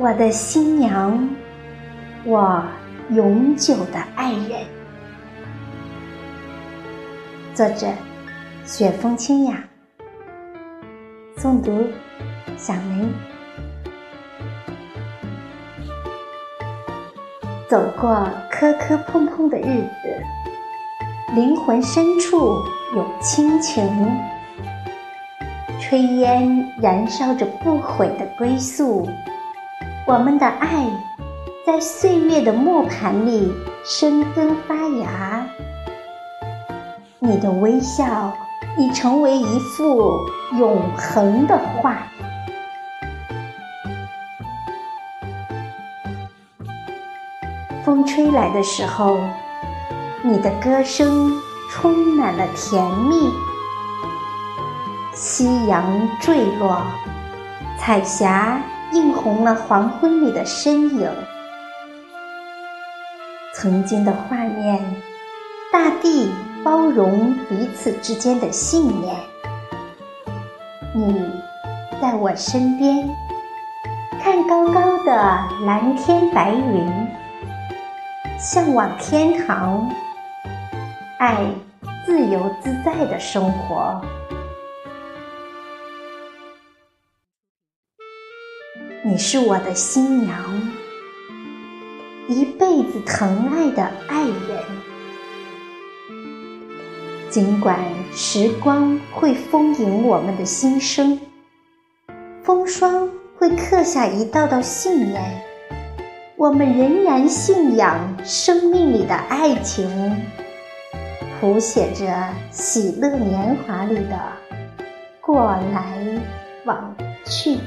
我的新娘，我永久的爱人。作者：雪风清雅，诵读：小梅。走过磕磕碰碰的日子，灵魂深处有亲情，炊烟燃烧着不悔的归宿。我们的爱，在岁月的磨盘里生根发芽。你的微笑已成为一幅永恒的画。风吹来的时候，你的歌声充满了甜蜜。夕阳坠落，彩霞。映红了黄昏里的身影，曾经的画面，大地包容彼此之间的信念。你在我身边，看高高的蓝天白云，向往天堂，爱自由自在的生活。你是我的新娘，一辈子疼爱的爱人。尽管时光会丰盈我们的心声，风霜会刻下一道道信念，我们仍然信仰生命里的爱情，谱写着喜乐年华里的过来往去。